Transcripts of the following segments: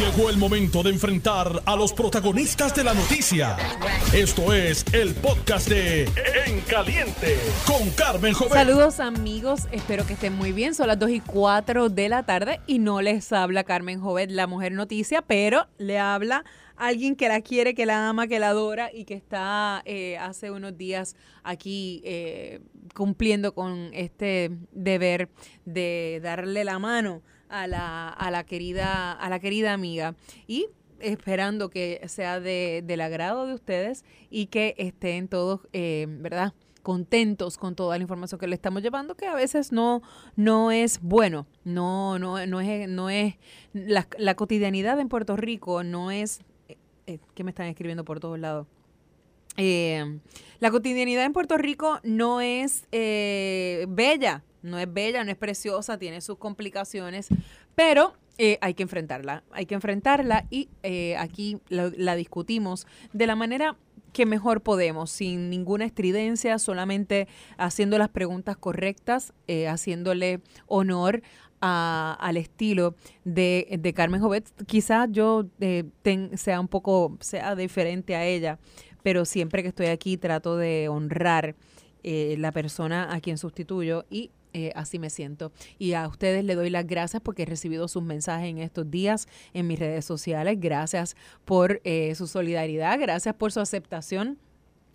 Llegó el momento de enfrentar a los protagonistas de la noticia. Esto es el podcast de En Caliente con Carmen Jovet. Saludos amigos, espero que estén muy bien. Son las 2 y 4 de la tarde y no les habla Carmen Jovet, la mujer noticia, pero le habla alguien que la quiere, que la ama, que la adora y que está eh, hace unos días aquí eh, cumpliendo con este deber de darle la mano a la, a la querida, a la querida amiga. Y esperando que sea de, del agrado de ustedes y que estén todos, eh, ¿verdad? contentos con toda la información que le estamos llevando, que a veces no, no es bueno, no, no, no es, no es la, la cotidianidad en Puerto Rico no es eh, que me están escribiendo por todos lados. Eh, la cotidianidad en Puerto Rico no es eh, bella, no es bella, no es preciosa, tiene sus complicaciones, pero hay que enfrentarla, hay que enfrentarla y aquí la, discutimos de la manera que mejor podemos, sin ninguna estridencia, solamente haciendo las preguntas correctas, haciéndole honor al estilo de, Carmen Jovet. Quizás yo eh, sea un poco, sea diferente a ella, pero siempre que estoy aquí trato de honrar eh, la persona a quien sustituyo y eh, así me siento. Y a ustedes le doy las gracias porque he recibido sus mensajes en estos días en mis redes sociales. Gracias por su solidaridad, gracias por su aceptación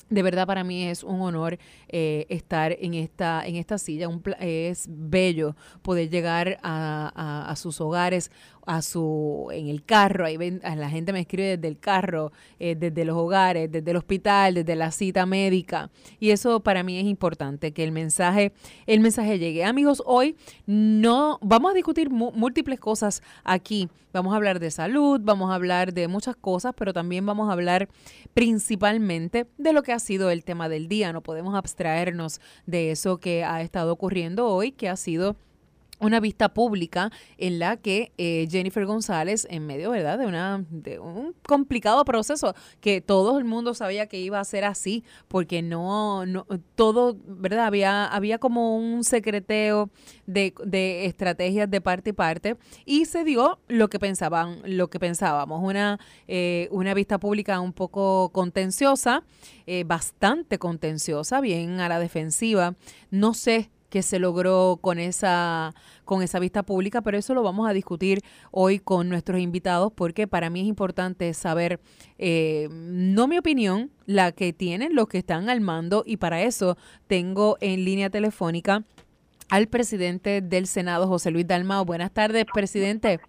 de verdad para mí es un honor eh, estar en esta, en esta silla. es bello poder llegar a, sus hogares, a su, en el carro. Ahí ven, la gente me escribe desde el carro, eh, desde los hogares, desde el hospital, desde la cita médica. Y eso para mí es importante, que el mensaje, el mensaje llegue. Amigos, hoy no vamos a discutir múltiples cosas aquí. Vamos a hablar de salud, vamos a hablar de muchas cosas, pero también vamos a hablar principalmente de lo que ha sido el tema del día. No podemos abstraernos de eso que ha estado ocurriendo hoy, que ha sido una vista pública en la que eh, Jennifer González, en medio ¿verdad? De, una, de un complicado proceso que todo el mundo sabía que iba a ser así, porque no, no todo, ¿verdad? Había, había como un secreteo de, de estrategias de parte y parte, y se dio lo que pensaban, lo que pensábamos, una, eh, una vista pública un poco contenciosa, eh, bastante contenciosa, bien a la defensiva. No sé que se logró con esa, con esa vista pública, pero eso lo vamos a discutir hoy con nuestros invitados porque para mí es importante saber, eh, no mi opinión, la que tienen los que están al mando y para eso tengo en línea telefónica al presidente del Senado, José Luis Dalmao. Buenas tardes, presidente.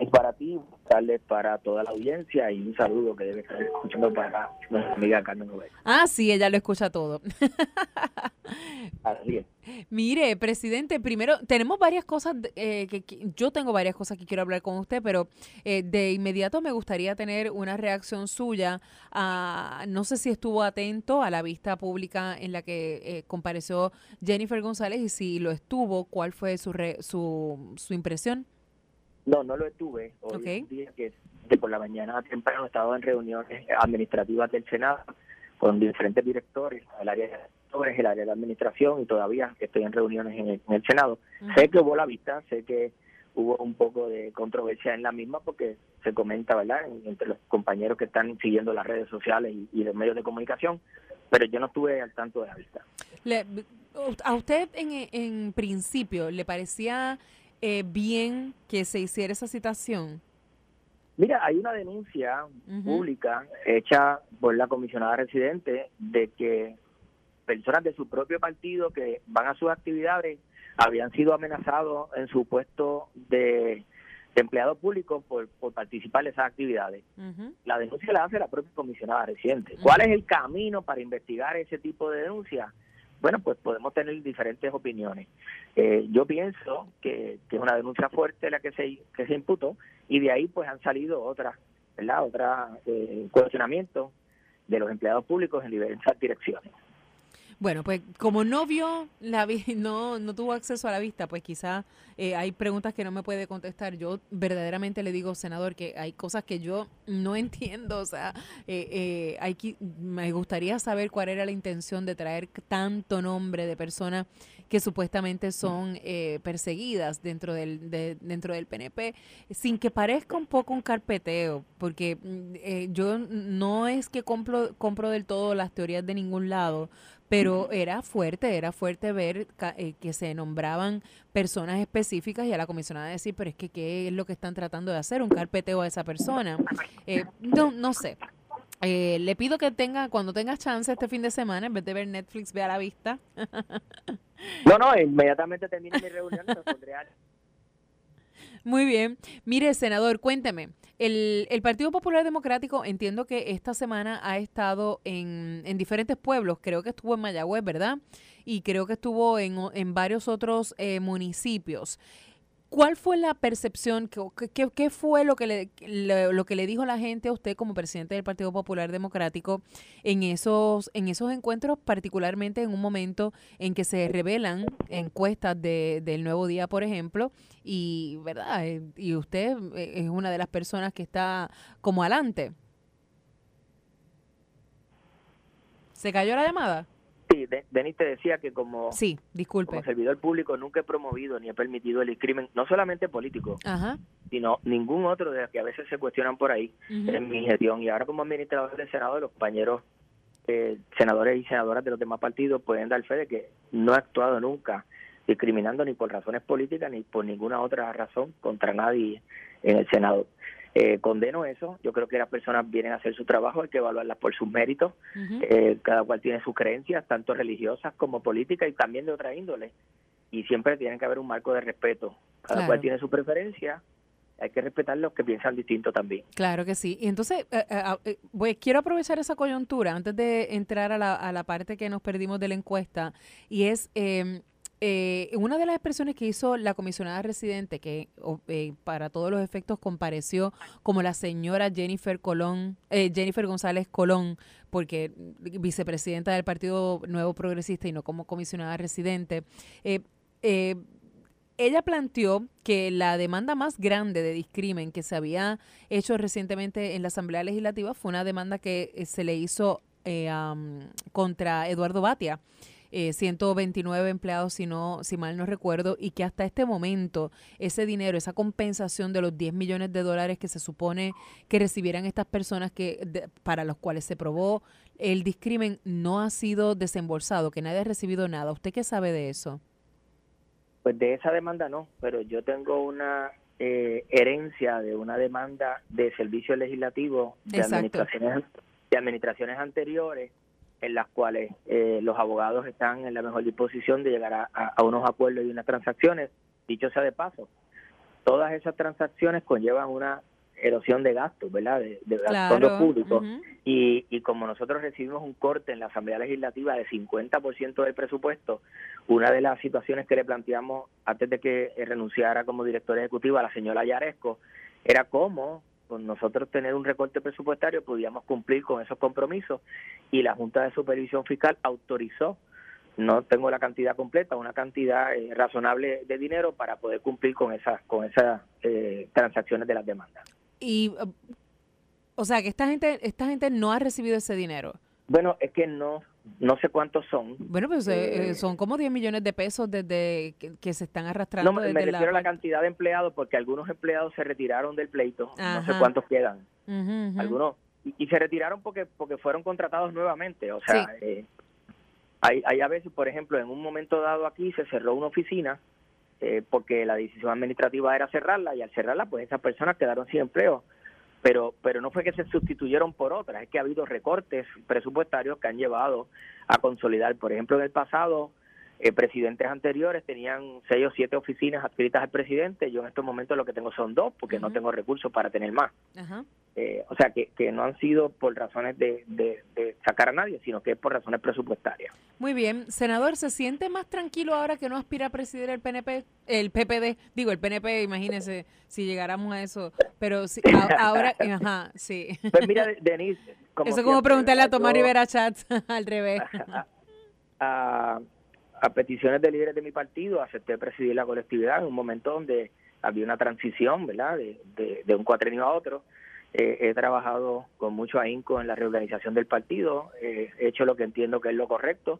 Es para ti, tardes para toda la audiencia y un saludo que debe estar escuchando para nuestra amiga Carmen Nobel. Ah, sí, ella lo escucha todo. Así es. Mire, presidente, primero tenemos varias cosas, eh, que, yo tengo varias cosas que quiero hablar con usted, pero eh, de inmediato me gustaría tener una reacción suya. A, no sé si estuvo atento a la vista pública en la que eh, compareció Jennifer González y si lo estuvo, ¿cuál fue su, su, su impresión? No, no lo estuve. Hoy día que, por la mañana temprano he estado en reuniones administrativas del Senado con diferentes directores, el área de directores, el área de administración y todavía estoy en reuniones en el, Senado. Sé que hubo la vista, sé que hubo un poco de controversia en la misma porque se comenta, ¿verdad?, entre los compañeros que están siguiendo las redes sociales y, los medios de comunicación, pero yo no estuve al tanto de la vista. ¿A usted en, en principio le parecía eh, bien que se hiciera esa citación? Mira, hay una denuncia pública hecha por la comisionada residente de que personas de su propio partido que van a sus actividades habían sido amenazados en su puesto de, empleado público por, participar en esas actividades. La denuncia la hace la propia comisionada residente. ¿Cuál es el camino para investigar ese tipo de denuncias? Bueno, pues podemos tener diferentes opiniones. Eh, yo pienso que, es una denuncia fuerte la que se, que se imputó y de ahí pues han salido otras, ¿verdad? Otras eh, cuestionamientos de los empleados públicos en diversas direcciones. Bueno, pues como no vio la no no tuvo acceso a la vista, pues quizá eh, hay preguntas que no me puede contestar. Yo verdaderamente le digo, senador, que hay cosas que yo no entiendo. O sea, eh, eh, hay me gustaría saber cuál era la intención de traer tanto nombre de personas que supuestamente son eh, perseguidas dentro del, dentro del PNP, sin que parezca un poco un carpeteo, porque mm, eh, yo no es que compro, compro del todo las teorías de ningún lado, pero era fuerte, era fuerte ver eh, que se nombraban personas específicas y a la comisionada decir, pero es que qué es lo que están tratando de hacer, un carpeteo a esa persona. no, no sé. le pido que tenga, cuando tengas chance este fin de semana, en vez de ver Netflix, vea la vista. No, no, inmediatamente termine mi reunión y pondré Muy bien. Mire, senador, cuénteme. El, el, Partido Popular Democrático entiendo que esta semana ha estado en, en diferentes pueblos. Creo que estuvo en Mayagüez, ¿verdad? Y creo que estuvo en, en varios otros eh, municipios. ¿Cuál fue la percepción, qué, fue lo que, le, lo que le dijo la gente a usted como presidente del Partido Popular Democrático en esos, en esos encuentros, particularmente en un momento en que se revelan encuestas de, del Nuevo Día, por ejemplo, y, ¿verdad? Eh, y usted eh, es una de las personas que está como adelante. ¿Se cayó la llamada? Sí, Denis te decía que como, sí, disculpe. como servidor público nunca he promovido ni he permitido el crimen, no solamente político, sino ningún otro de los que a veces se cuestionan por ahí en mi gestión. Y ahora como administrador del Senado, los compañeros eh, senadores y senadoras de los demás partidos pueden dar fe de que no he actuado nunca discriminando ni por razones políticas ni por ninguna otra razón contra nadie en el Senado. Eh, condeno eso, yo creo que las personas vienen a hacer su trabajo, hay que evaluarlas por sus méritos, eh, cada cual tiene sus creencias, tanto religiosas como políticas y también de otra índole, y siempre tiene que haber un marco de respeto, cada cual tiene su preferencia, hay que respetar los que piensan distinto también. Claro que sí. Y entonces, eh, quiero aprovechar esa coyuntura antes de entrar a la, a la parte que nos perdimos de la encuesta, y es eh, eh, una de las expresiones que hizo la comisionada residente, que eh, para todos los efectos compareció como la señora Jennifer Colón, eh, Jennifer González Colón, porque vicepresidenta del Partido Nuevo Progresista y no como comisionada residente, eh, ella planteó que la demanda más grande de discrimen que se había hecho recientemente en la Asamblea Legislativa fue una demanda que se le hizo contra Eduardo Batia eh, 129 empleados, si, no, si mal no recuerdo, y que hasta este momento ese dinero, esa compensación de los 10 millones de dólares que se supone que recibieran estas personas que para los cuales se probó el discrimen no ha sido desembolsado, que nadie ha recibido nada. ¿Usted qué sabe de eso? Pues de esa demanda no, pero yo tengo una eh, herencia de una demanda de servicio legislativo de administraciones, de administraciones anteriores en las cuales eh, los abogados están en la mejor disposición de llegar a, unos acuerdos y unas transacciones. Dicho sea de paso, todas esas transacciones conllevan una erosión de gastos, ¿verdad? De, fondos públicos. y, y como nosotros recibimos un corte en la Asamblea Legislativa de 50% del presupuesto, una de las situaciones que le planteamos antes de que renunciara como directora ejecutiva a la señora Yaresco era cómo con nosotros tener un recorte presupuestario podíamos cumplir con esos compromisos y la Junta de Supervisión Fiscal autorizó, no tengo la cantidad completa, una cantidad eh, razonable de dinero para poder cumplir con esas con esas eh, transacciones de las demandas. Y o sea, que esta gente esta gente no ha recibido ese dinero. Bueno, es que no no sé cuántos son. Bueno, pues eh, eh, son como 10 millones de pesos desde que, se están arrastrando. No, me refiero a la cantidad de empleados porque algunos empleados se retiraron del pleito, no sé cuántos quedan. Algunos y, se retiraron porque porque fueron contratados nuevamente, o sea, eh, hay, hay a veces, por ejemplo, en un momento dado aquí se cerró una oficina porque la decisión administrativa era cerrarla y al cerrarla pues esas personas quedaron sin empleo pero pero no fue que se sustituyeron por otras, es que ha habido recortes presupuestarios que han llevado a consolidar. Por ejemplo, en el pasado, eh, presidentes anteriores tenían seis o siete oficinas adscritas al presidente, yo en estos momentos lo que tengo son dos, porque no tengo recursos para tener más. Eh, o sea, que, que no han sido por razones de, de, sacar a nadie, sino que es por razones presupuestarias. Muy bien. Senador, ¿se siente más tranquilo ahora que no aspira a presidir el PNP, el PPD? Digo, el PNP, imagínese si llegáramos a eso. Pero si, ahora, ajá, sí. Pues mira, Denise. Como eso es como preguntarle a Tomás Rivera Chat al revés. a, peticiones de líderes de mi partido, acepté presidir la colectividad en un momento donde había una transición, ¿verdad?, de, de, un cuatrenio a otro. Eh, he trabajado con mucho ahínco en la reorganización del partido, he hecho lo que entiendo que es lo correcto,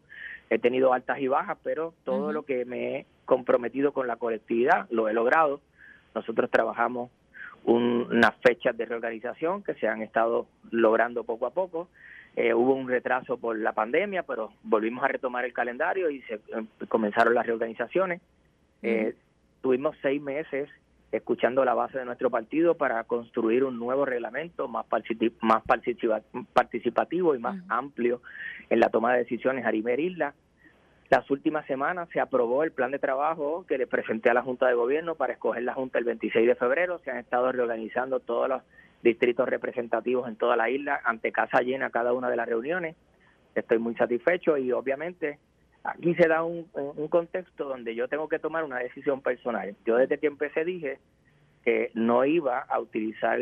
he tenido altas y bajas, pero todo lo que me he comprometido con la colectividad lo he logrado. Nosotros trabajamos unas fechas de reorganización que se han estado logrando poco a poco. Eh, hubo un retraso por la pandemia, pero volvimos a retomar el calendario y se em, comenzaron las reorganizaciones. Eh, tuvimos seis meses escuchando la base de nuestro partido para construir un nuevo reglamento más, más participativo y más amplio en la toma de decisiones a Arimer Isla. Las últimas semanas se aprobó el plan de trabajo que le presenté a la Junta de Gobierno para escoger la Junta el 26 de febrero. Se han estado reorganizando todos los distritos representativos en toda la isla ante casa llena cada una de las reuniones. Estoy muy satisfecho y obviamente aquí se da un, contexto donde yo tengo que tomar una decisión personal. Yo desde que empecé dije que no iba a utilizar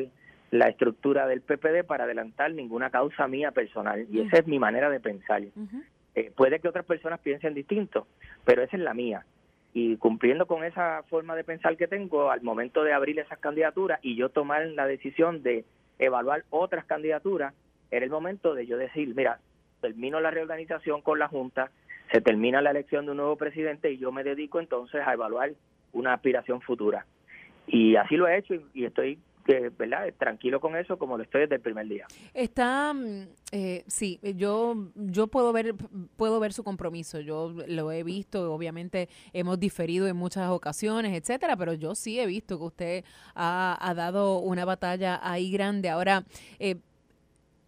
la estructura del PPD para adelantar ninguna causa mía personal y esa es mi manera de pensar. Eh, puede que otras personas piensen distinto, pero esa es la mía. Y cumpliendo con esa forma de pensar que tengo, al momento de abrir esas candidaturas y yo tomar la decisión de evaluar otras candidaturas, era el momento de yo decir, mira, termino la reorganización con la Junta, se termina la elección de un nuevo presidente y yo me dedico entonces a evaluar una aspiración futura. Y así lo he hecho y estoy ¿verdad? Tranquilo con eso como lo estoy desde el primer día. Está, mm, eh, sí, yo, yo puedo ver, puedo ver su compromiso. Yo lo he visto, obviamente hemos diferido en muchas ocasiones, etcétera, pero yo sí he visto que usted ha, dado una batalla ahí grande. Ahora, eh,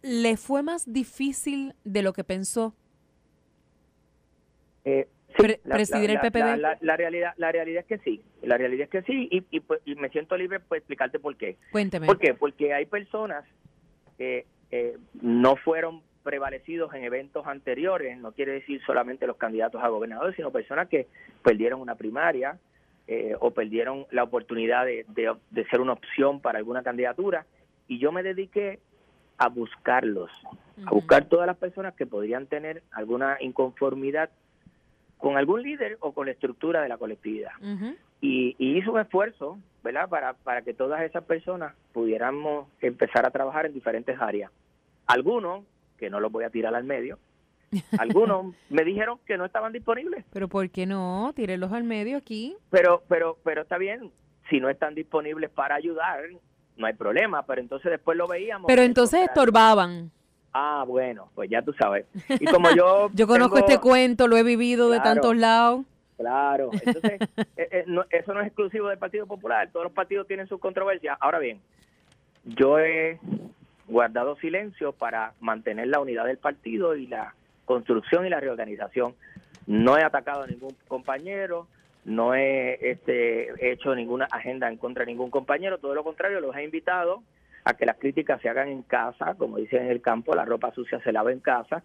¿le fue más difícil de lo que pensó? Eh, presidir el PPD? La, realidad, la realidad es que sí, la realidad es que sí y, pues, y me siento libre para explicarte por qué. Cuénteme. ¿Por qué? Porque hay personas que eh, no fueron prevalecidos en eventos anteriores, no quiere decir solamente los candidatos a gobernador, sino personas que perdieron una primaria eh, o perdieron la oportunidad de, de ser una opción para alguna candidatura y yo me dediqué a buscarlos, a buscar todas las personas que podrían tener alguna inconformidad con algún líder o con la estructura de la colectividad. y, hizo un esfuerzo, ¿verdad?, para, para que todas esas personas pudiéramos empezar a trabajar en diferentes áreas. Algunos, que no los voy a tirar al medio, algunos me dijeron que no estaban disponibles. Pero ¿por qué no? Tírelos al medio aquí. Pero, pero, pero está bien. Si no están disponibles para ayudar, no hay problema. Pero entonces después lo veíamos. Pero entonces estorbaban. Ah, bueno, pues ya tú sabes. Y como yo... yo conozco este cuento, lo he vivido de tantos lados. Claro, entonces eh, eh, eso no es exclusivo del Partido Popular, todos los partidos tienen sus controversias. Ahora bien, yo he guardado silencio para mantener la unidad del partido y la construcción y la reorganización. No he atacado a ningún compañero, no he este, hecho ninguna agenda en contra de ningún compañero, todo lo contrario, los he invitado a que las críticas se hagan en casa, como dicen en el campo, la ropa sucia se lava en casa,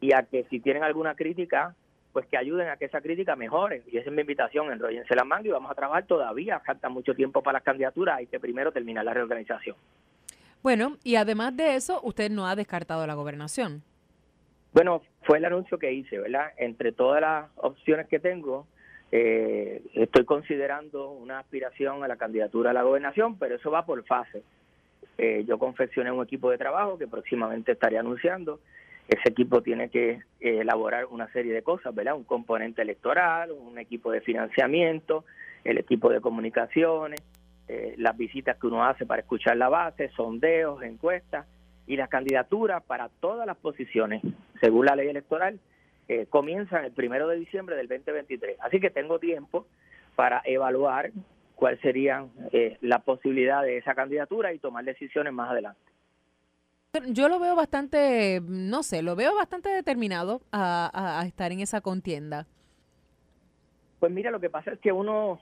y a que si tienen alguna crítica, pues que ayuden a que esa crítica mejore. Y esa es mi invitación, enrollense la manga y vamos a trabajar todavía, falta mucho tiempo para las candidaturas, hay que primero terminar la reorganización. Bueno, y además de eso, usted no ha descartado la gobernación. Bueno, fue el anuncio que hice, ¿verdad? Entre todas las opciones que tengo, eh, estoy considerando una aspiración a la candidatura a la gobernación, pero eso va por fase. Eh, yo confeccioné un equipo de trabajo que próximamente estaré anunciando. Ese equipo tiene que eh, elaborar una serie de cosas, ¿verdad? Un componente electoral, un equipo de financiamiento, el equipo de comunicaciones, eh, las visitas que uno hace para escuchar la base, sondeos, encuestas y las candidaturas para todas las posiciones, según la ley electoral, comienzan el primero de diciembre del 2023. Así que tengo tiempo para evaluar cuál sería eh, la posibilidad de esa candidatura y tomar decisiones más adelante. Yo lo veo bastante, no sé, lo veo bastante determinado a, estar en esa contienda. Pues mira, lo que pasa es que uno,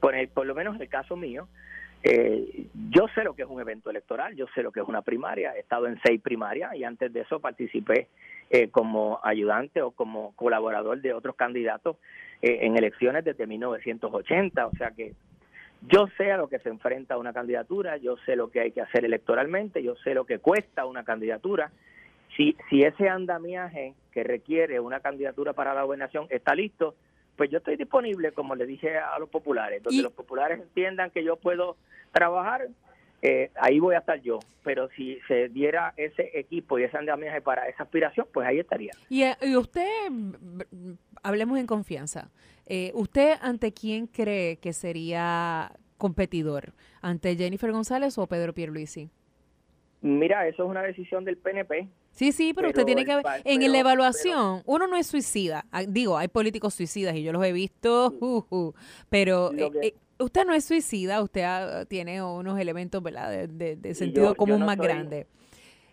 por, por lo menos en el caso mío, eh, yo sé lo que es un evento electoral, yo sé lo que es una primaria, he estado en seis primarias y antes de eso participé eh, como ayudante o como colaborador de otros candidatos eh, en elecciones desde 1980, o sea que yo sé a lo que se enfrenta una candidatura, yo sé lo que hay que hacer electoralmente, yo sé lo que cuesta una candidatura. si, si ese andamiaje que requiere una candidatura para la gobernación está listo, pues yo estoy disponible, como le dije a los populares, donde los populares entiendan que yo puedo trabajar, eh, ahí voy a estar yo. Pero si se diera ese equipo y ese andamiaje para esa aspiración, pues ahí estaría. Y, eh, usted, hablemos en confianza, eh, ¿usted ante quién cree que sería competidor? ¿Ante Jennifer González o Pedro Pierluisi? Mira, eso es una decisión del PNP. Sí, sí, pero, usted tiene que ver, en la evaluación, uno no es suicida, ah, digo, hay políticos suicidas y yo los he visto, pero usted no es suicida, usted ah, tiene unos elementos ¿verdad? de, sentido común más grande.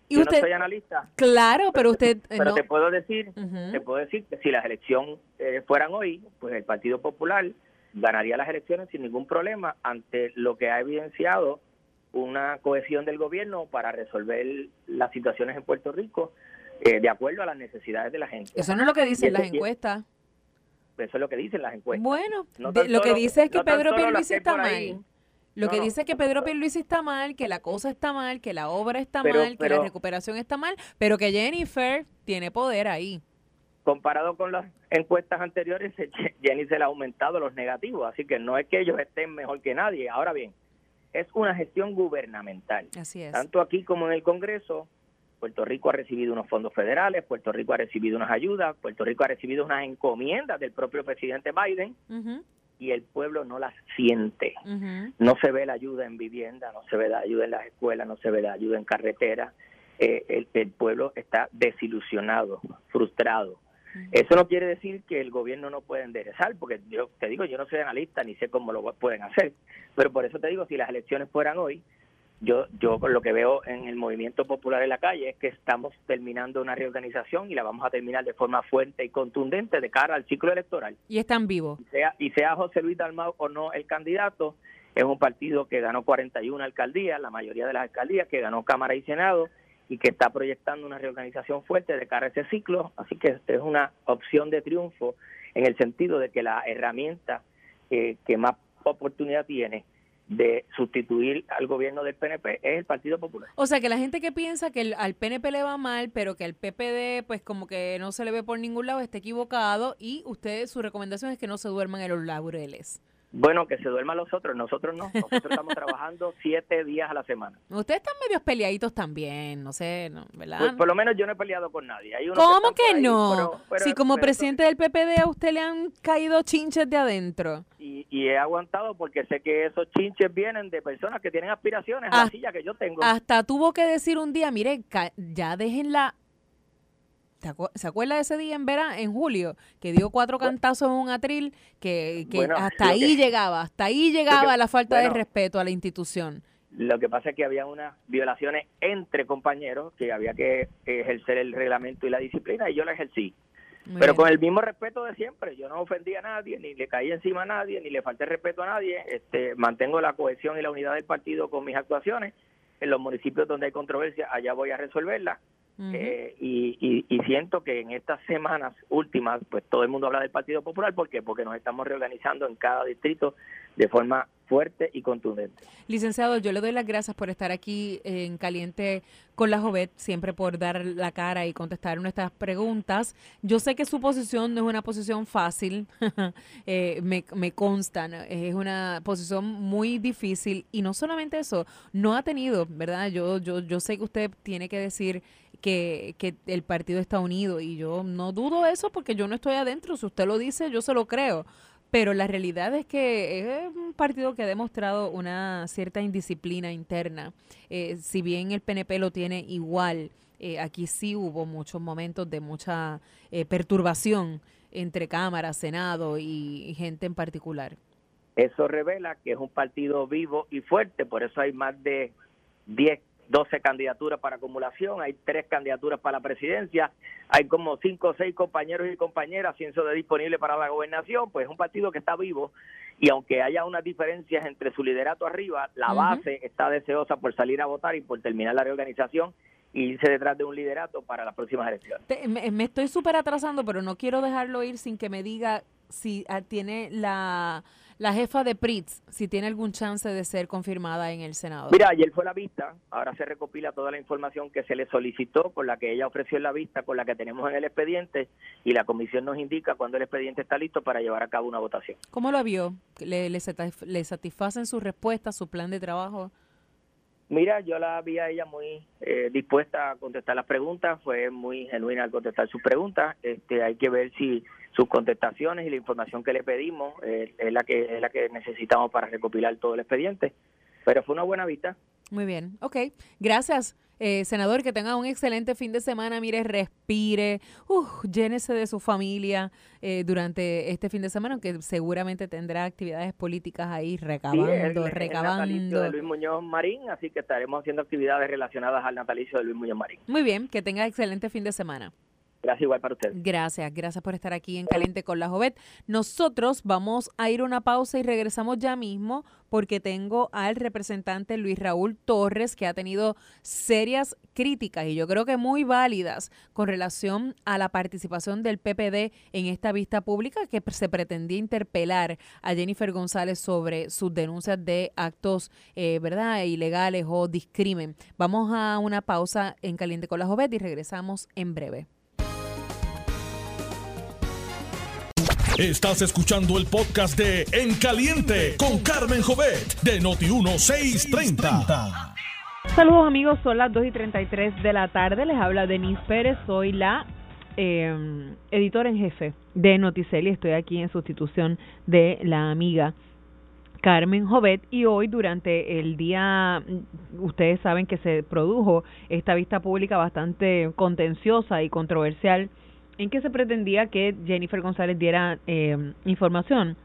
Y yo usted, no soy analista. Claro, pero, usted... Eh, pero te puedo decir, te puedo decir que si las elecciones eh, fueran hoy, pues el Partido Popular ganaría las elecciones sin ningún problema ante lo que ha evidenciado una cohesión del gobierno para resolver las situaciones en Puerto Rico eh, de acuerdo a las necesidades de la gente. Eso no es lo que dicen las encuestas. Eso es lo que dicen las encuestas. Bueno, lo que dice es que Pedro Pierluisi está mal. Lo que dice es que Pedro Pierluisi está mal, que la cosa está mal, que la obra está mal, que la recuperación está mal, pero que Jennifer tiene poder ahí. Comparado con las encuestas anteriores, Jenny se le ha aumentado los negativos, así que no es que ellos estén mejor que nadie. Ahora bien, es una gestión gubernamental. Así es. Tanto aquí como en el Congreso, Puerto Rico ha recibido unos fondos federales, Puerto Rico ha recibido unas ayudas, Puerto Rico ha recibido unas encomiendas del propio presidente Biden y el pueblo no las siente. No se ve la ayuda en vivienda, no se ve la ayuda en las escuelas, no se ve la ayuda en carretera. Eh, el, pueblo está desilusionado, frustrado. Eso no quiere decir que el gobierno no pueda enderezar, porque yo te digo, yo no soy analista ni sé cómo lo pueden hacer, pero por eso te digo, si las elecciones fueran hoy, yo, yo lo que veo en el movimiento popular en la calle es que estamos terminando una reorganización y la vamos a terminar de forma fuerte y contundente de cara al ciclo electoral. Y están vivos. Y sea, y sea José Luis Dalmau o no el candidato, es un partido que ganó 41 alcaldías, la mayoría de las alcaldías, que ganó Cámara y Senado y que está proyectando una reorganización fuerte de cara a ese ciclo. Así que es una opción de triunfo en el sentido de que la herramienta eh, que más oportunidad tiene de sustituir al gobierno del PNP es el Partido Popular. O sea, que la gente que piensa que al PNP le va mal, pero que al PPD pues como que no se le ve por ningún lado, está equivocado y usted su recomendación es que no se duerman en los laureles. Bueno, que se duerman los otros, nosotros no. Nosotros estamos trabajando siete días a la semana. Ustedes están medios peleaditos también, no sé, ¿verdad? Pues por lo menos yo no he peleado con nadie. ¿Cómo que, no? si como presidente del PPD a usted le han caído chinches de adentro. Y, he aguantado porque sé que esos chinches vienen de personas que tienen aspiraciones a la silla que yo tengo. Hasta tuvo que decir un día, mire, ya déjenla ¿Se acuerda de ese día en verano, en julio, que dio cuatro cantazos en un atril, que, hasta ahí llegaba, hasta ahí llegaba la falta de respeto a la institución? Lo que pasa es que había unas violaciones entre compañeros que había que ejercer el reglamento y la disciplina y yo la ejercí. Pero con el mismo respeto de siempre, yo no ofendí a nadie, ni le caí encima a nadie, ni le falté respeto a nadie, este, mantengo la cohesión y la unidad del partido con mis actuaciones. En los municipios donde hay controversia, allá voy a resolverla eh, y, y, siento que en estas semanas últimas, pues todo el mundo habla del Partido Popular. ¿Por qué? Porque nos estamos reorganizando en cada distrito de forma fuerte y contundente. Licenciado, yo le doy las gracias por estar aquí en Caliente con la Jovet, siempre por dar la cara y contestar nuestras preguntas. Yo sé que su posición no es una posición fácil, eh, me, me consta, es una posición muy difícil y no solamente eso, no ha tenido, ¿verdad? Yo, yo, yo sé que usted tiene que decir que, que el partido está unido y yo no dudo eso porque yo no estoy adentro, si usted lo dice, yo se lo creo pero la realidad es que es un partido que ha demostrado una cierta indisciplina interna. Eh, si bien el PNP lo tiene igual, eh, aquí sí hubo muchos momentos de mucha eh, perturbación entre Cámara, Senado y, y gente en particular. Eso revela que es un partido vivo y fuerte, por eso hay más de 10 12 candidaturas para acumulación, hay tres candidaturas para la presidencia, hay como cinco o seis compañeros y compañeras cienso de disponible para la gobernación, pues es un partido que está vivo y aunque haya unas diferencias entre su liderato arriba, la base está deseosa por salir a votar y por terminar la reorganización y irse detrás de un liderato para las próximas elecciones. me, estoy súper atrasando, pero no quiero dejarlo ir sin que me diga si ah, tiene la la jefa de PRITS, si tiene algún chance de ser confirmada en el Senado. Mira, ayer fue la vista, ahora se recopila toda la información que se le solicitó, con la que ella ofreció en la vista, con la que tenemos en el expediente, y la comisión nos indica cuando el expediente está listo para llevar a cabo una votación. ¿Cómo lo vio? ¿Le, le, le satisfacen sus respuestas, su plan de trabajo? Mira, yo la vi a ella muy eh, dispuesta a contestar las preguntas, fue muy genuina al contestar sus preguntas. Este, hay que ver si sus contestaciones y la información que le pedimos eh, es la que es la que necesitamos para recopilar todo el expediente. Pero fue una buena vista. Muy bien, ok. Gracias. Eh, senador, que tenga un excelente fin de semana, mire, respire, uh, llénese de su familia eh, durante este fin de semana, aunque seguramente tendrá actividades políticas ahí recabando, sí, recabando. de Luis Muñoz Marín, así que estaremos haciendo actividades relacionadas al natalicio de Luis Muñoz Marín. Muy bien, que tenga excelente fin de semana. Gracias igual para usted. Gracias, gracias por estar aquí en Caliente con la Jovet. Nosotros vamos a ir a una pausa y regresamos ya mismo porque tengo al representante Luis Raúl Torres que ha tenido serias críticas y yo creo que muy válidas con relación a la participación del PPD en esta vista pública que se pretendía interpelar a Jennifer González sobre sus denuncias de actos, eh, ¿verdad?, ilegales o discrimen. Vamos a una pausa en Caliente con la Jovet y regresamos en breve. Estás escuchando el podcast de En Caliente con Carmen Jovet de Noti1630. Saludos amigos, son las 2 y 33 de la tarde. Les habla Denise Pérez, soy la eh, editora en jefe de Noticel y estoy aquí en sustitución de la amiga Carmen Jovet y hoy durante el día ustedes saben que se produjo esta vista pública bastante contenciosa y controversial en que se pretendía que Jennifer González diera eh, información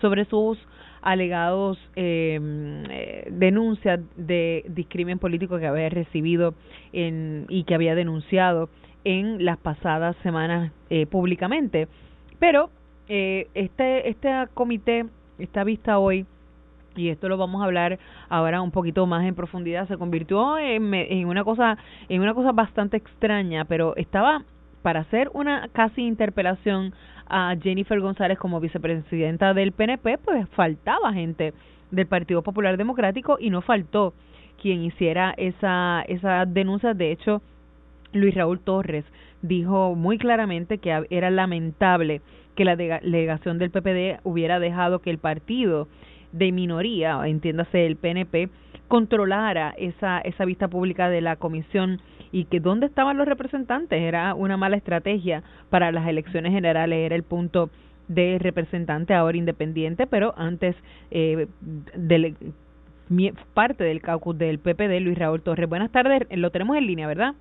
sobre sus alegados eh, denuncias de discrimen político que había recibido en, y que había denunciado en las pasadas semanas eh, públicamente. Pero eh, este, este comité, esta vista hoy, y esto lo vamos a hablar ahora un poquito más en profundidad, se convirtió en, en una cosa, en una cosa bastante extraña, pero estaba para hacer una casi interpelación a Jennifer González como vicepresidenta del PNP, pues faltaba gente del Partido Popular Democrático y no faltó quien hiciera esa, esa denuncia. De hecho, Luis Raúl Torres dijo muy claramente que era lamentable que la delegación del PPD hubiera dejado que el partido de minoría, entiéndase el PNP, controlara esa, esa vista pública de la comisión y que dónde estaban los representantes era una mala estrategia para las elecciones generales, era el punto de representante ahora independiente, pero antes eh, de, parte del caucus del PPD, Luis Raúl Torres. Buenas tardes, lo tenemos en línea, ¿verdad?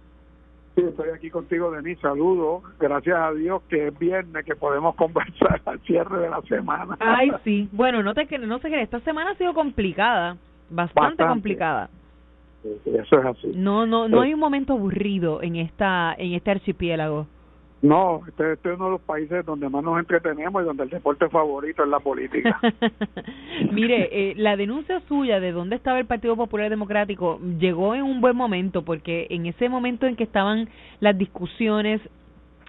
Sí, estoy aquí contigo, Denis. Saludos. Gracias a Dios que es viernes, que podemos conversar al cierre de la semana. Ay, sí. Bueno, no, te, no sé qué, esta semana ha sido complicada, bastante. complicada. Eso es así. No, no, no hay un momento aburrido en esta, en este archipiélago. No, este, este, es uno de los países donde más nos entretenemos y donde el deporte favorito es la política. Mire, eh, la denuncia suya de dónde estaba el Partido Popular Democrático llegó en un buen momento porque en ese momento en que estaban las discusiones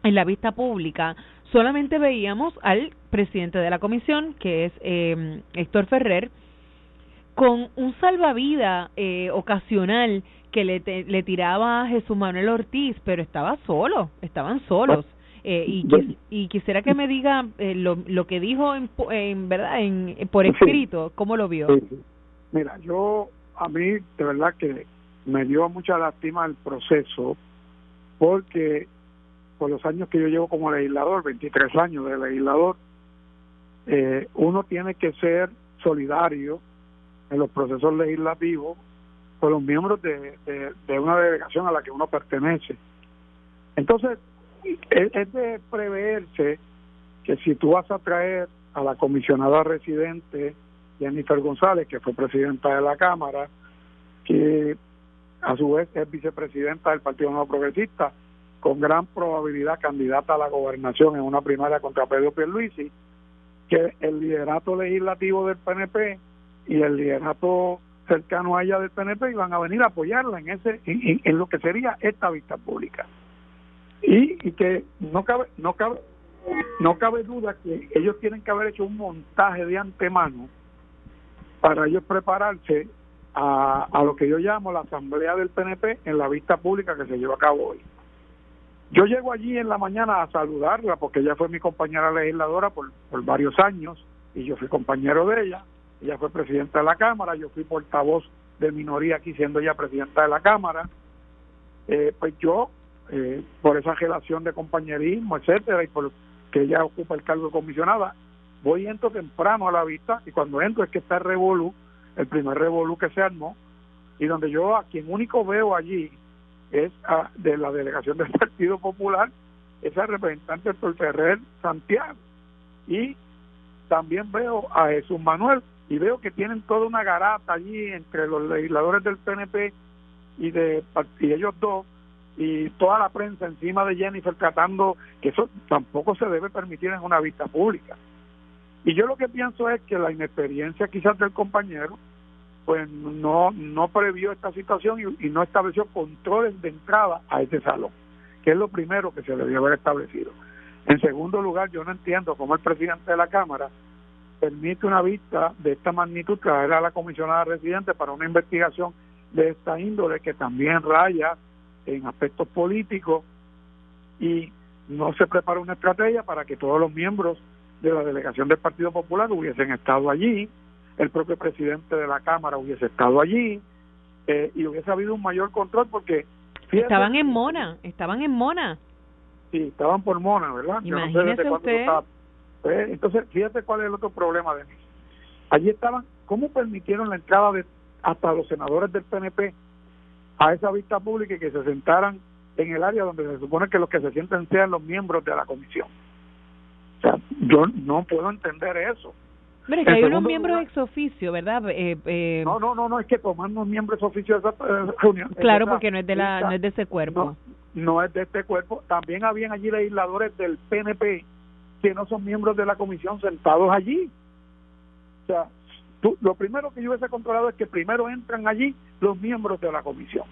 en la vista pública, solamente veíamos al presidente de la comisión, que es eh, Héctor Ferrer, con un salvavidas eh, ocasional que le, le tiraba a Jesús Manuel Ortiz, pero estaba solo, estaban solos. Eh, y, y quisiera que me diga eh, lo, lo que dijo en, en verdad en, por escrito, ¿cómo lo vio? Mira, yo a mí de verdad que me dio mucha lástima el proceso porque por los años que yo llevo como legislador, 23 años de legislador, eh, uno tiene que ser solidario en los procesos legislativos por los miembros de, de, una delegación a la que uno pertenece. Entonces, es, de preverse que si tú vas a traer a la comisionada residente Jennifer González, que fue presidenta de la Cámara, que a su vez es vicepresidenta del Partido Nuevo Progresista, con gran probabilidad candidata a la gobernación en una primaria contra Pedro Pierluisi, que el liderato legislativo del PNP y el liderato cercano a ella del PNP iban a venir a apoyarla en ese en, lo que sería esta vista pública y, y que no cabe no cabe no cabe duda que ellos tienen que haber hecho un montaje de antemano para ellos prepararse a, a lo que yo llamo la asamblea del PNP en la vista pública que se lleva a cabo hoy. Yo llego allí en la mañana a saludarla porque ella fue mi compañera legisladora por, por varios años y yo fui compañero de ella. Ella fue presidenta de la Cámara, yo fui portavoz de minoría aquí siendo ella presidenta de la Cámara. Eh, pues yo, eh, por esa relación de compañerismo, etcétera, y por que ella ocupa el cargo de comisionada, voy y entro temprano a la vista y cuando entro es que está el revolú, el primer revolú que se armó, y donde yo a quien único veo allí es a, de la delegación del Partido Popular, es el representante del Ferrer Santiago. Y también veo a Jesús Manuel y veo que tienen toda una garata allí entre los legisladores del PNP y de y ellos dos y toda la prensa encima de Jennifer tratando que eso tampoco se debe permitir en una vista pública. Y yo lo que pienso es que la inexperiencia quizás del compañero pues no no previó esta situación y, no estableció controles de entrada a ese salón, que es lo primero que se debió haber establecido. En segundo lugar, yo no entiendo cómo el presidente de la Cámara permite una vista de esta magnitud traer a la comisionada residente para una investigación de esta índole que también raya en aspectos políticos y no se prepara una estrategia para que todos los miembros de la delegación del Partido Popular hubiesen estado allí, el propio presidente de la Cámara hubiese estado allí eh, y hubiese habido un mayor control porque... estaban en Mona, estaban en Mona. Sí, estaban por Mona, ¿verdad? Imagínese usted. Pues, entonces, fíjate cuál es el otro problema de mí. Allí estaban, ¿cómo permitieron la entrada de hasta los senadores del PNP a esa vista pública y que se sentaran en el área donde se supone que los que se sienten sean los miembros de la comisión? O sea, yo no puedo entender eso. Pero que hay unos miembros ex oficio, ¿verdad? Eh, eh, no, no, no, no, es que tomarnos miembros ex oficio de esa eh, reunión. Claro, porque no es de la, no es de ese cuerpo. No, no es de este cuerpo. También habían allí legisladores del PNP que no son miembros de la comisión sentados allí. O sea, tú, lo primero que yo hubiese controlado es que primero entran allí los miembros de la comisión,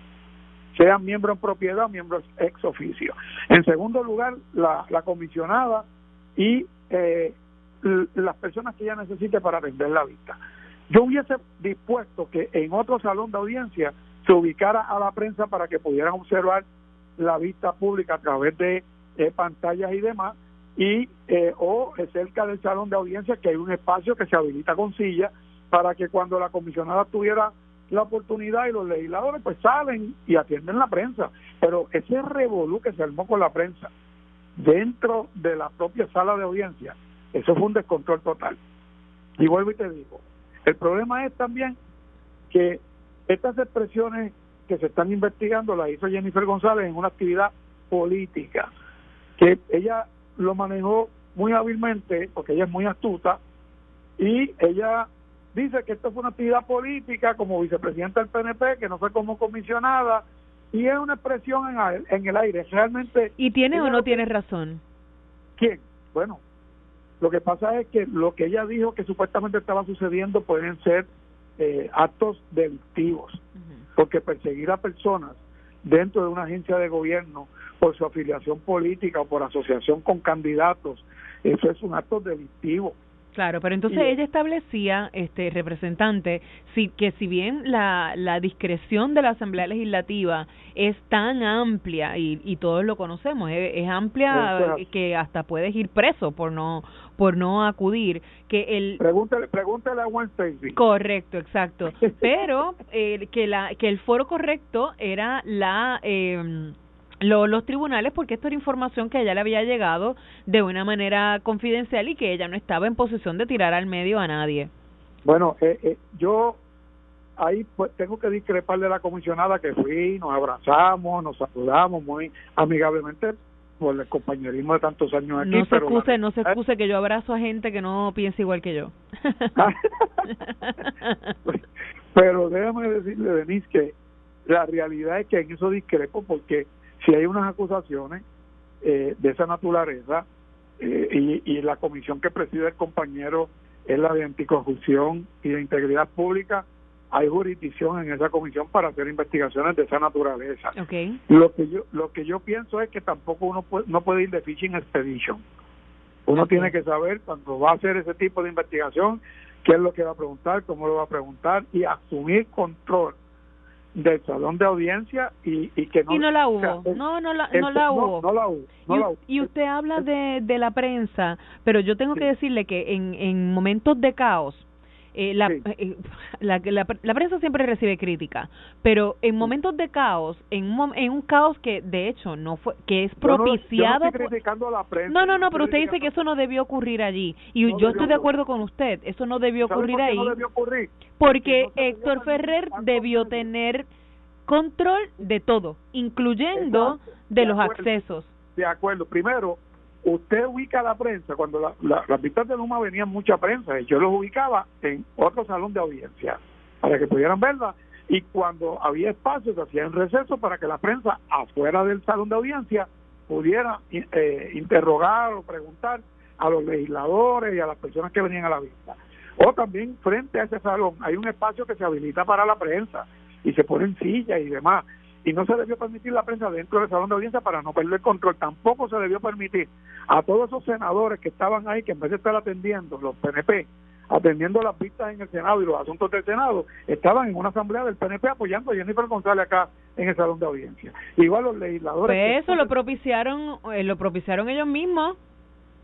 sean miembros en propiedad o miembros ex oficio. En segundo lugar, la, comisionada y eh, las personas que ella necesite para atender la vista. Yo hubiese dispuesto que en otro salón de audiencia se ubicara a la prensa para que pudieran observar la vista pública a través de eh, pantallas y demás y eh, o cerca del salón de audiencia que hay un espacio que se habilita con silla para que cuando la comisionada tuviera la oportunidad y los legisladores pues salen y atienden la prensa. Pero ese revolú que se armó con la prensa dentro de la propia sala de audiencia eso fue un descontrol total. Y vuelvo y te digo el problema es también que estas expresiones que se están investigando las hizo Jennifer González en una actividad política que ella lo manejó muy hábilmente, porque ella es muy astuta, y ella dice que esto fue una actividad política como vicepresidenta del PNP, que no fue como comisionada, y es una expresión en, en el aire. Realmente. ¿Y tiene o no tiene razón? ¿Quién? Bueno, lo que pasa es que lo que ella dijo que supuestamente estaba sucediendo pueden ser eh, actos delictivos, porque perseguir a personas dentro de una agencia de gobierno por su afiliación política o por asociación con candidatos. Eso es un acto delictivo. Claro, pero entonces ella establecía, este representante, si, que si bien la, la discreción de la Asamblea Legislativa es tan amplia y, y todos lo conocemos, es, amplia que hasta puedes ir preso por no por no acudir, que el pregúntale, pregúntale a Juan Correcto, exacto. Pero eh, que la que el foro correcto era la eh, los tribunales porque esto era información que a ella le había llegado de una manera confidencial y que ella no estaba en posición de tirar al medio a nadie. Bueno, eh, eh, yo ahí pues tengo que discrepar de la comisionada que fui, nos abrazamos, nos saludamos muy amigablemente por el compañerismo de tantos años aquí. No se excuse, no se excuse que yo abrazo a gente que no piensa igual que yo. pero déjame decirle, Denise, que la realidad es que en eso discrepo porque si hay unas acusaciones eh, de esa naturaleza eh, y, y la comisión que preside el compañero es la de anticorrupción y de integridad pública, hay jurisdicción en esa comisión para hacer investigaciones de esa naturaleza. Okay. Lo que yo lo que yo pienso es que tampoco uno puede, no puede ir de fishing expedition. Uno tiene que saber cuando va a hacer ese tipo de investigación qué es lo que va a preguntar, cómo lo va a preguntar y asumir control del salón de audiencia y, y que no y no la hubo. no no la no la hubo. no, la hubo, y, usted habla de, de la prensa pero yo tengo que decirle que en en momentos de caos eh, la, eh, la, la, la, prensa siempre recibe crítica, pero en momentos de caos, en un, en un caos que de hecho no fue, que es propiciado. no, criticando a la prensa, no, no, no, pero usted dice que eso no debió ocurrir allí y yo estoy de acuerdo con usted, eso no debió ocurrir ahí. No debió ocurrir? Porque Héctor Ferrer debió tener control de todo, incluyendo de, los accesos. De acuerdo. Primero, usted ubica la prensa, cuando la, las vistas de Luma venían mucha prensa, y yo los ubicaba en otro salón de audiencia para que pudieran verla, y cuando había espacio se hacían receso para que la prensa afuera del salón de audiencia pudiera eh, interrogar o preguntar a los legisladores y a las personas que venían a la vista. O también frente a ese salón hay un espacio que se habilita para la prensa y se ponen sillas y demás y no se debió permitir la prensa dentro del salón de audiencia para no perder control. Tampoco se debió permitir a todos esos senadores que estaban ahí, que en vez de estar atendiendo los PNP, atendiendo las vistas en el Senado y los asuntos del Senado, estaban en una asamblea del PNP apoyando a Jennifer González acá en el salón de audiencia. Igual los legisladores. Pues eso lo propiciaron, eh, lo propiciaron ellos mismos.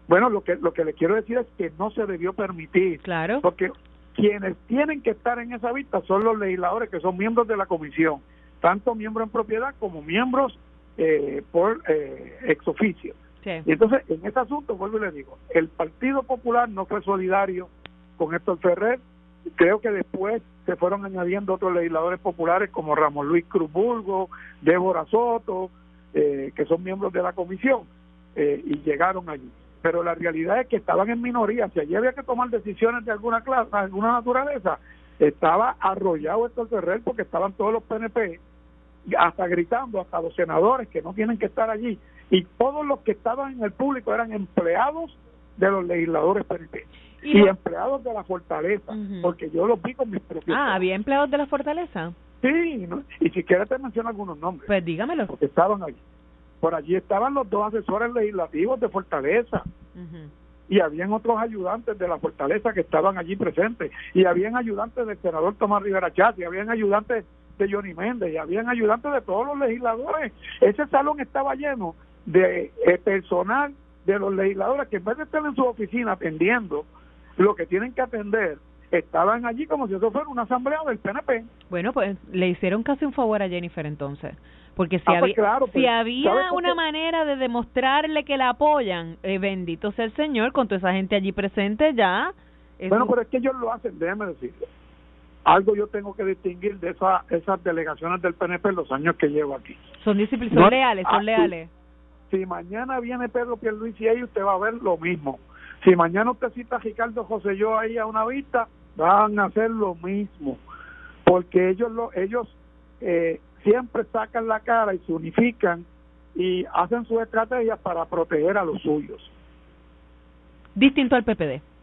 Bueno, lo que lo que le quiero decir es que no se debió permitir. Claro. Porque quienes tienen que estar en esa vista son los legisladores que son miembros de la comisión tanto miembros en propiedad como miembros eh, por eh, ex oficio. Y entonces, en este asunto, vuelvo y le digo, el Partido Popular no fue solidario con Héctor Ferrer, creo que después se fueron añadiendo otros legisladores populares como Ramón Luis Cruzburgo, Débora Soto, eh, que son miembros de la comisión, eh, y llegaron allí. Pero la realidad es que estaban en minoría, si allí había que tomar decisiones de alguna clase, de alguna naturaleza, estaba arrollado Héctor Ferrer porque estaban todos los PNP hasta gritando hasta los senadores que no tienen que estar allí. Y todos los que estaban en el público eran empleados de los legisladores PNP y, empleados de la fortaleza porque yo los vi con mis propios ah había empleados de la fortaleza sí y si quieres te menciono algunos nombres. Pues dígamelo. Porque estaban allí por allí estaban los dos asesores legislativos de fortaleza. Y habían otros ayudantes de la fortaleza que estaban allí presentes. Y habían ayudantes del senador Tomás Rivera Chat y habían ayudantes de Johnny Méndez y habían ayudantes de todos los legisladores. Ese salón estaba lleno de eh, personal de los legisladores que en vez de estar en su oficina atendiendo lo que tienen que atender, estaban allí como si eso fuera una asamblea del PNP. Bueno, pues le hicieron casi un favor a Jennifer entonces. Porque si, ah, pues había, si pues, había una manera de demostrarle que la apoyan, eh, bendito sea el Señor, con toda esa gente allí presente ya. Bueno, pero es que ellos lo hacen, déjeme decirlo algo yo tengo que distinguir de esa, esas delegaciones del PNP en los años que llevo aquí. Son disciplinas, son leales, son leales. Si, mañana viene Pedro Pierluisi ahí, usted va a ver lo mismo. Si mañana usted cita a Ricardo José yo ahí a una vista, van a hacer lo mismo. Porque ellos, lo, ellos eh, siempre sacan la cara y se unifican y hacen sus estrategias para proteger a los suyos. Distinto al PPD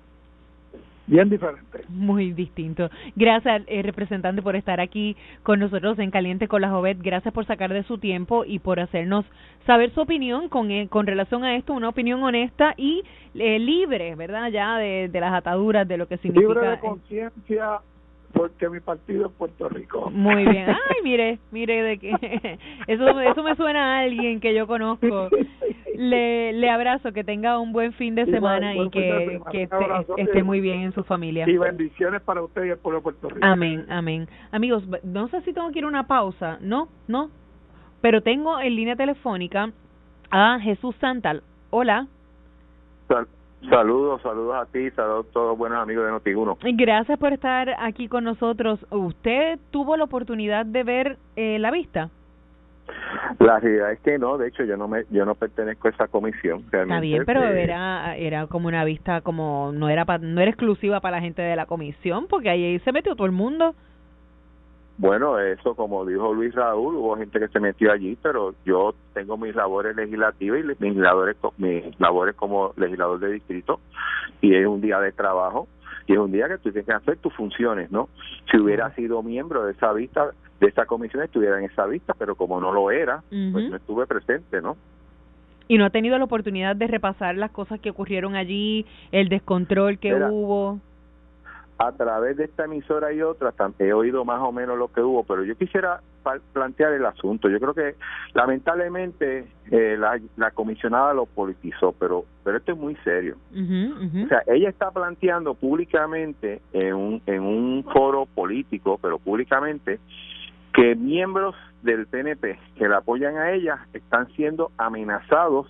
bien diferente. Muy distinto. Gracias, eh, representante, por estar aquí con nosotros en Caliente con la Jovet. Gracias por sacar de su tiempo y por hacernos saber su opinión con, eh, con relación a esto, una opinión honesta y eh, libre, ¿verdad? Ya de, de las ataduras de lo que significa. Libre de conciencia porque mi partido es Puerto Rico. Muy bien. Ay, mire, mire de que eso eso me suena a alguien que yo conozco. Le le abrazo, que tenga un buen fin de semana y, que, que esté, muy bien en su familia. Y bendiciones para usted y el pueblo de Puerto Rico. Amén, amén. Amigos, no sé si tengo que ir a una pausa, no, no. Pero tengo en línea telefónica a Jesús Santal. Hola. Saludos, saludos a ti, saludos a todos los buenos amigos de Notiguno. Gracias por estar aquí con nosotros. ¿Usted tuvo la oportunidad de ver eh, la vista? La realidad es que no, de hecho yo no me yo no pertenezco a esa comisión. Está bien, pero era era como una vista como no era no era exclusiva para la gente de la comisión, porque ahí se metió todo el mundo. Bueno, eso como dijo Luis Raúl, hubo gente que se metió allí, pero yo tengo mis labores legislativas y mis labores, mis labores como legislador de distrito y es un día de trabajo y es un día que tú tienes que hacer tus funciones, ¿no? Si hubiera sido miembro de esa vista, de esa comisión, estuviera en esa vista, pero como no lo era, pues no estuve presente, ¿no? Y no ha tenido la oportunidad de repasar las cosas que ocurrieron allí, el descontrol que hubo a través de esta emisora y otras he oído más o menos lo que hubo, pero yo quisiera plantear el asunto. Yo creo que lamentablemente eh, la, comisionada lo politizó, pero pero esto es muy serio. O sea, ella está planteando públicamente en un, en un foro político, pero públicamente, que miembros del PNP que la apoyan a ella están siendo amenazados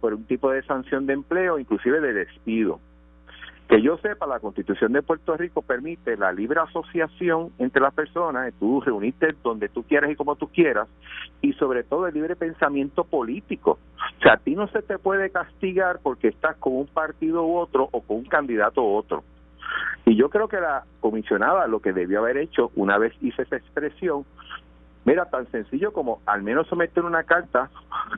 por un tipo de sanción de empleo, inclusive de despido. Que yo sepa, la Constitución de Puerto Rico permite la libre asociación entre las personas, tú reuniste donde tú quieras y como tú quieras, y sobre todo el libre pensamiento político. O sea, a ti no se te puede castigar porque estás con un partido u otro o con un candidato u otro. Y yo creo que la comisionada lo que debió haber hecho una vez hice esa expresión Mira, tan sencillo como al menos someter una carta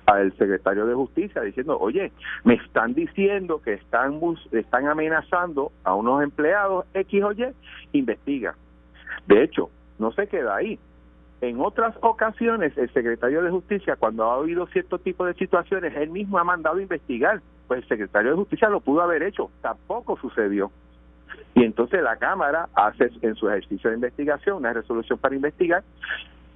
al secretario de Justicia diciendo, oye, me están diciendo que están, están amenazando a unos empleados X o Y, investiga. De hecho, no se queda ahí. En otras ocasiones, el secretario de Justicia, cuando ha oído cierto tipo de situaciones, él mismo ha mandado investigar. Pues el secretario de Justicia lo pudo haber hecho, tampoco sucedió. Y entonces la Cámara hace en su ejercicio de investigación una resolución para investigar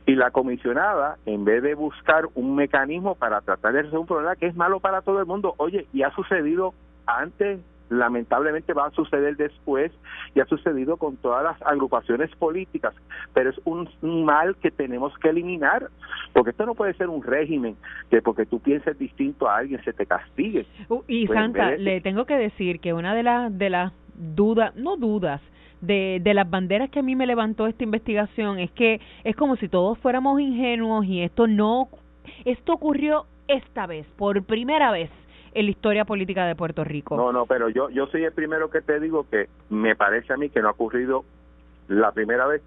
y la comisionada, en vez de buscar un mecanismo para tratar de resolver un problema que es malo para todo el mundo, oye, y ha sucedido antes, lamentablemente va a suceder después, y ha sucedido con todas las agrupaciones políticas, pero es un, mal que tenemos que eliminar, porque esto no puede ser un régimen que porque tú pienses distinto a alguien se te castigue. Uh, y pues, Santa, le tengo que decir que una de las de las dudas, no dudas, de, de las banderas que a mí me levantó esta investigación es que es como si todos fuéramos ingenuos y esto no, esto ocurrió esta vez, por primera vez en la historia política de Puerto Rico. No, no, pero yo, yo soy el primero que te digo que me parece a mí que no ha ocurrido la primera vez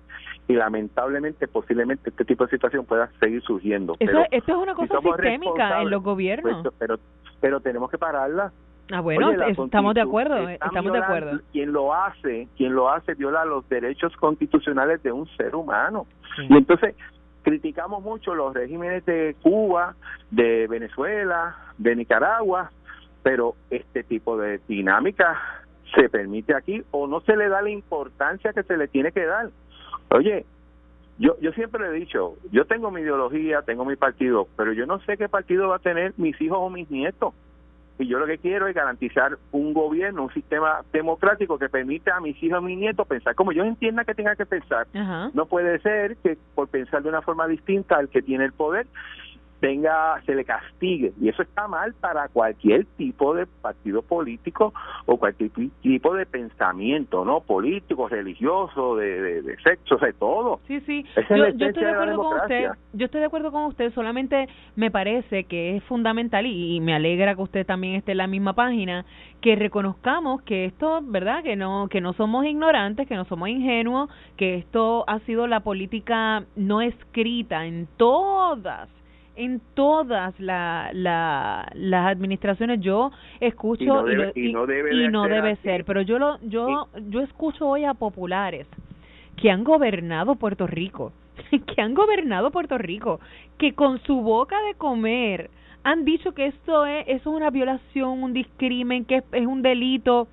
y lamentablemente posiblemente este tipo de situación pueda seguir surgiendo. Eso, esto es una cosa sistémica en los gobiernos. Pues, pero, pero tenemos que pararla. Ah, bueno, estamos de acuerdo, estamos de acuerdo. Quien lo hace, quien lo hace viola los derechos constitucionales de un ser humano. Y entonces criticamos mucho los regímenes de Cuba, de Venezuela, de Nicaragua, pero este tipo de dinámica se permite aquí o no se le da la importancia que se le tiene que dar. Oye, yo, yo siempre le he dicho, yo tengo mi ideología, tengo mi partido, pero yo no sé qué partido va a tener mis hijos o mis nietos. Y yo lo que quiero es garantizar un gobierno, un sistema democrático que permita a mis hijos y mis nietos pensar como yo entienda que tenga que pensar. No puede ser que por pensar de una forma distinta al que tiene el poder, tenga se le castigue. Y eso está mal para cualquier tipo de partido político o cualquier tipo de pensamiento no político religioso de, de, sexo de todo. Sí sí. Yo, estoy de acuerdo con usted yo estoy de acuerdo con usted solamente me parece que es fundamental y, y, me alegra que usted también esté en la misma página que reconozcamos que esto verdad que no que no somos ignorantes que no somos ingenuos que esto ha sido la política no escrita en todas en todas la, la, las administraciones yo escucho y no debe, no debe, ser pero yo lo yo yo escucho hoy a populares que han gobernado Puerto Rico que han gobernado Puerto Rico que con su boca de comer han dicho que esto es, eso es una violación un discrimen que es un delito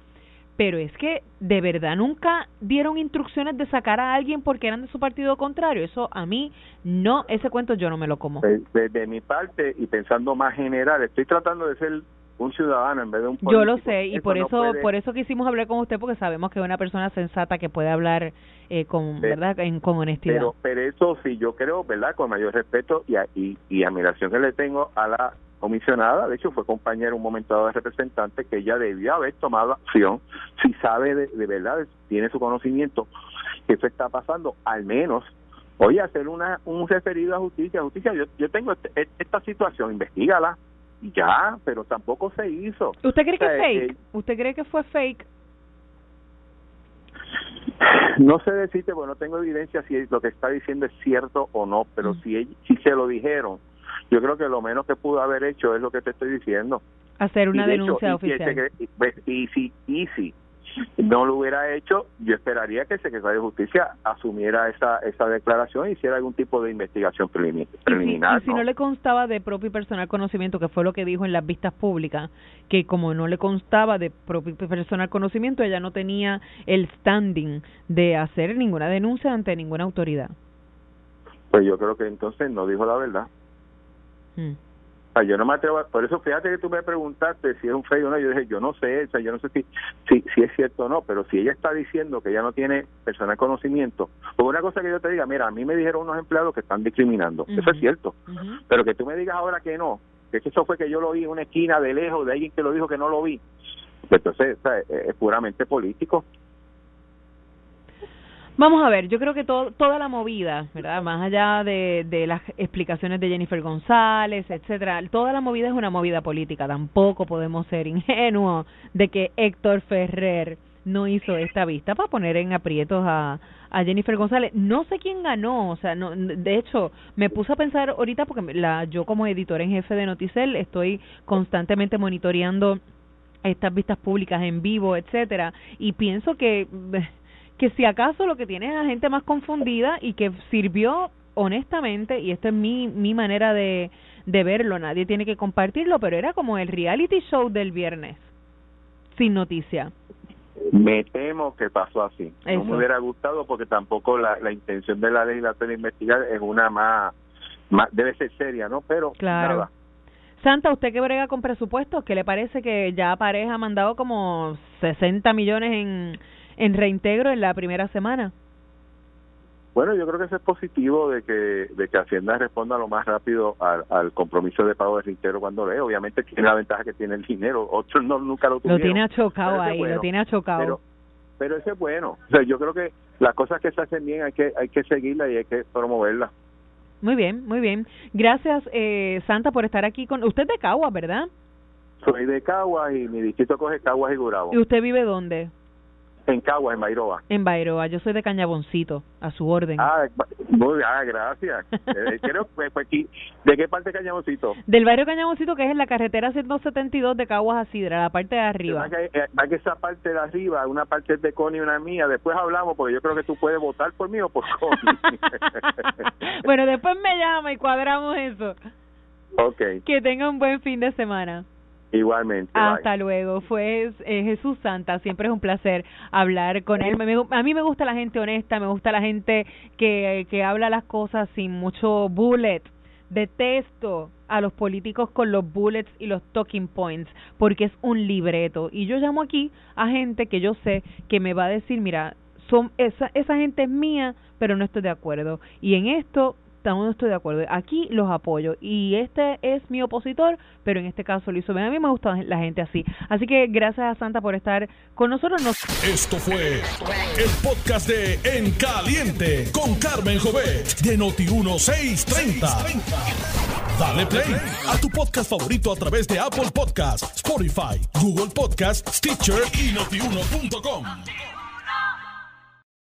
pero es que de verdad nunca dieron instrucciones de sacar a alguien porque eran de su partido contrario. Eso a mí no, ese cuento yo no me lo como. De, mi parte y pensando más general, estoy tratando de ser un ciudadano en vez de un político. Yo lo sé y por eso por eso quisimos hablar con usted porque sabemos que es una persona sensata que puede hablar eh, con verdad en, con honestidad. Pero, pero eso sí yo creo, verdad, con mayor respeto y, y, y admiración que le tengo a la comisionada, de hecho fue compañera un momento dado de representante que ella debió haber tomado acción, si sabe de, verdad, tiene su conocimiento que eso está pasando, al menos oye, hacer una, un referido a justicia, justicia, yo, yo tengo este, e, esta situación, investigala, ya, pero tampoco se hizo. ¿Usted cree que es fake? Eh, ¿Usted cree que fue fake? No sé decirte, bueno, no tengo evidencia si lo que está diciendo es cierto o no, pero mm. si, si se lo dijeron, yo creo que lo menos que pudo haber hecho es lo que te estoy diciendo. Hacer una denuncia oficial. y, si, y si no lo hubiera hecho, yo esperaría que el secretario de Justicia asumiera esa, esa declaración y hiciera algún tipo de investigación preliminar. Y si, ¿no? le constaba de propio y personal conocimiento, que fue lo que dijo en las vistas públicas, que como no le constaba de propio y personal conocimiento, ella no tenía el standing de hacer ninguna denuncia ante ninguna autoridad. Pues yo creo que entonces no dijo la verdad. Hmm yo no me atrevo, por eso fíjate que tú me preguntaste si es un fake o no, yo dije, yo no sé, o sea, yo no sé si, si, si es cierto o no, pero si ella está diciendo que ella no tiene personal conocimiento, pues una cosa que yo te diga, mira, a mí me dijeron unos empleados que están discriminando, eso es cierto, pero que tú me digas ahora que no, que eso fue que yo lo vi en una esquina de lejos de alguien que lo dijo que no lo vi, pues entonces es puramente político. Vamos a ver, yo creo que toda la movida, ¿verdad? Más allá de, de las explicaciones de Jennifer González, etcétera, toda la movida es una movida política. Tampoco podemos ser ingenuos de que Héctor Ferrer no hizo esta vista para poner en aprietos a, Jennifer González. No sé quién ganó, o sea, no, de hecho, me puse a pensar ahorita porque la, yo como editor en jefe de Noticel estoy constantemente monitoreando estas vistas públicas en vivo, etcétera, y pienso que que si acaso lo que tiene es a gente más confundida y que sirvió honestamente, y esta es mi, mi manera de, de verlo, nadie tiene que compartirlo, pero era como el reality show del viernes, sin noticia. Me temo que pasó así. No me hubiera gustado porque tampoco la, la intención de la legislatura de investigar es una más, más debe ser seria, ¿no? Pero claro. nada. Santa, usted que brega con presupuestos, ¿qué le parece que ya Pareja ha mandado como 60 millones en en reintegro en la primera semana. Bueno, yo creo que eso es positivo de que, de que Hacienda responda lo más rápido al, compromiso de pago de reintegro cuando lee. Obviamente tiene la ventaja que tiene el dinero, otros no, nunca lo tuvieron. Lo tiene achocado ahí, lo tiene achocado. Pero, pero ese es bueno. O sea, yo creo que las cosas que se hacen bien hay que, hay que seguirlas y hay que promoverlas. Muy bien, muy bien. Gracias, eh, Santa, por estar aquí con... Usted de Caguas, ¿verdad? Soy de Caguas y mi distrito coge Caguas y Gurabo. ¿Y usted vive dónde? En Cagua, en Bairoa. En Bairoa, yo soy de Cañaboncito, a su orden. Ah, muy, ah gracias. eh, creo que fue aquí. ¿De qué parte de Cañaboncito? Del barrio Cañaboncito, que es en la carretera 172 de Caguas a Sidra, la parte de arriba. Va que, que esa parte de arriba, una parte es de Connie y una mía. Después hablamos, porque yo creo que tú puedes votar por mí o por Connie. bueno, después me llama y cuadramos eso. Ok. Que tenga un buen fin de semana. Igualmente. Hasta luego. Fue eh, Jesús Santa. Siempre es un placer hablar con él. a mí me gusta la gente honesta, me gusta la gente que, que habla las cosas sin mucho bullet. Detesto a los políticos con los bullets y los talking points porque es un libreto. Y yo llamo aquí a gente que yo sé que me va a decir, mira, son esa, esa gente es mía, pero no estoy de acuerdo. Y en esto no estoy de acuerdo. Aquí los apoyo y este es mi opositor, pero en este caso lo hizo bien. A mí me gusta la gente así. Así que gracias a Santa por estar con nosotros. Esto fue el podcast de En Caliente con Carmen Jovet de Noti1630. Dale play a tu podcast favorito a través de Apple Podcasts, Spotify, Google Podcasts, Stitcher y notiuno.com.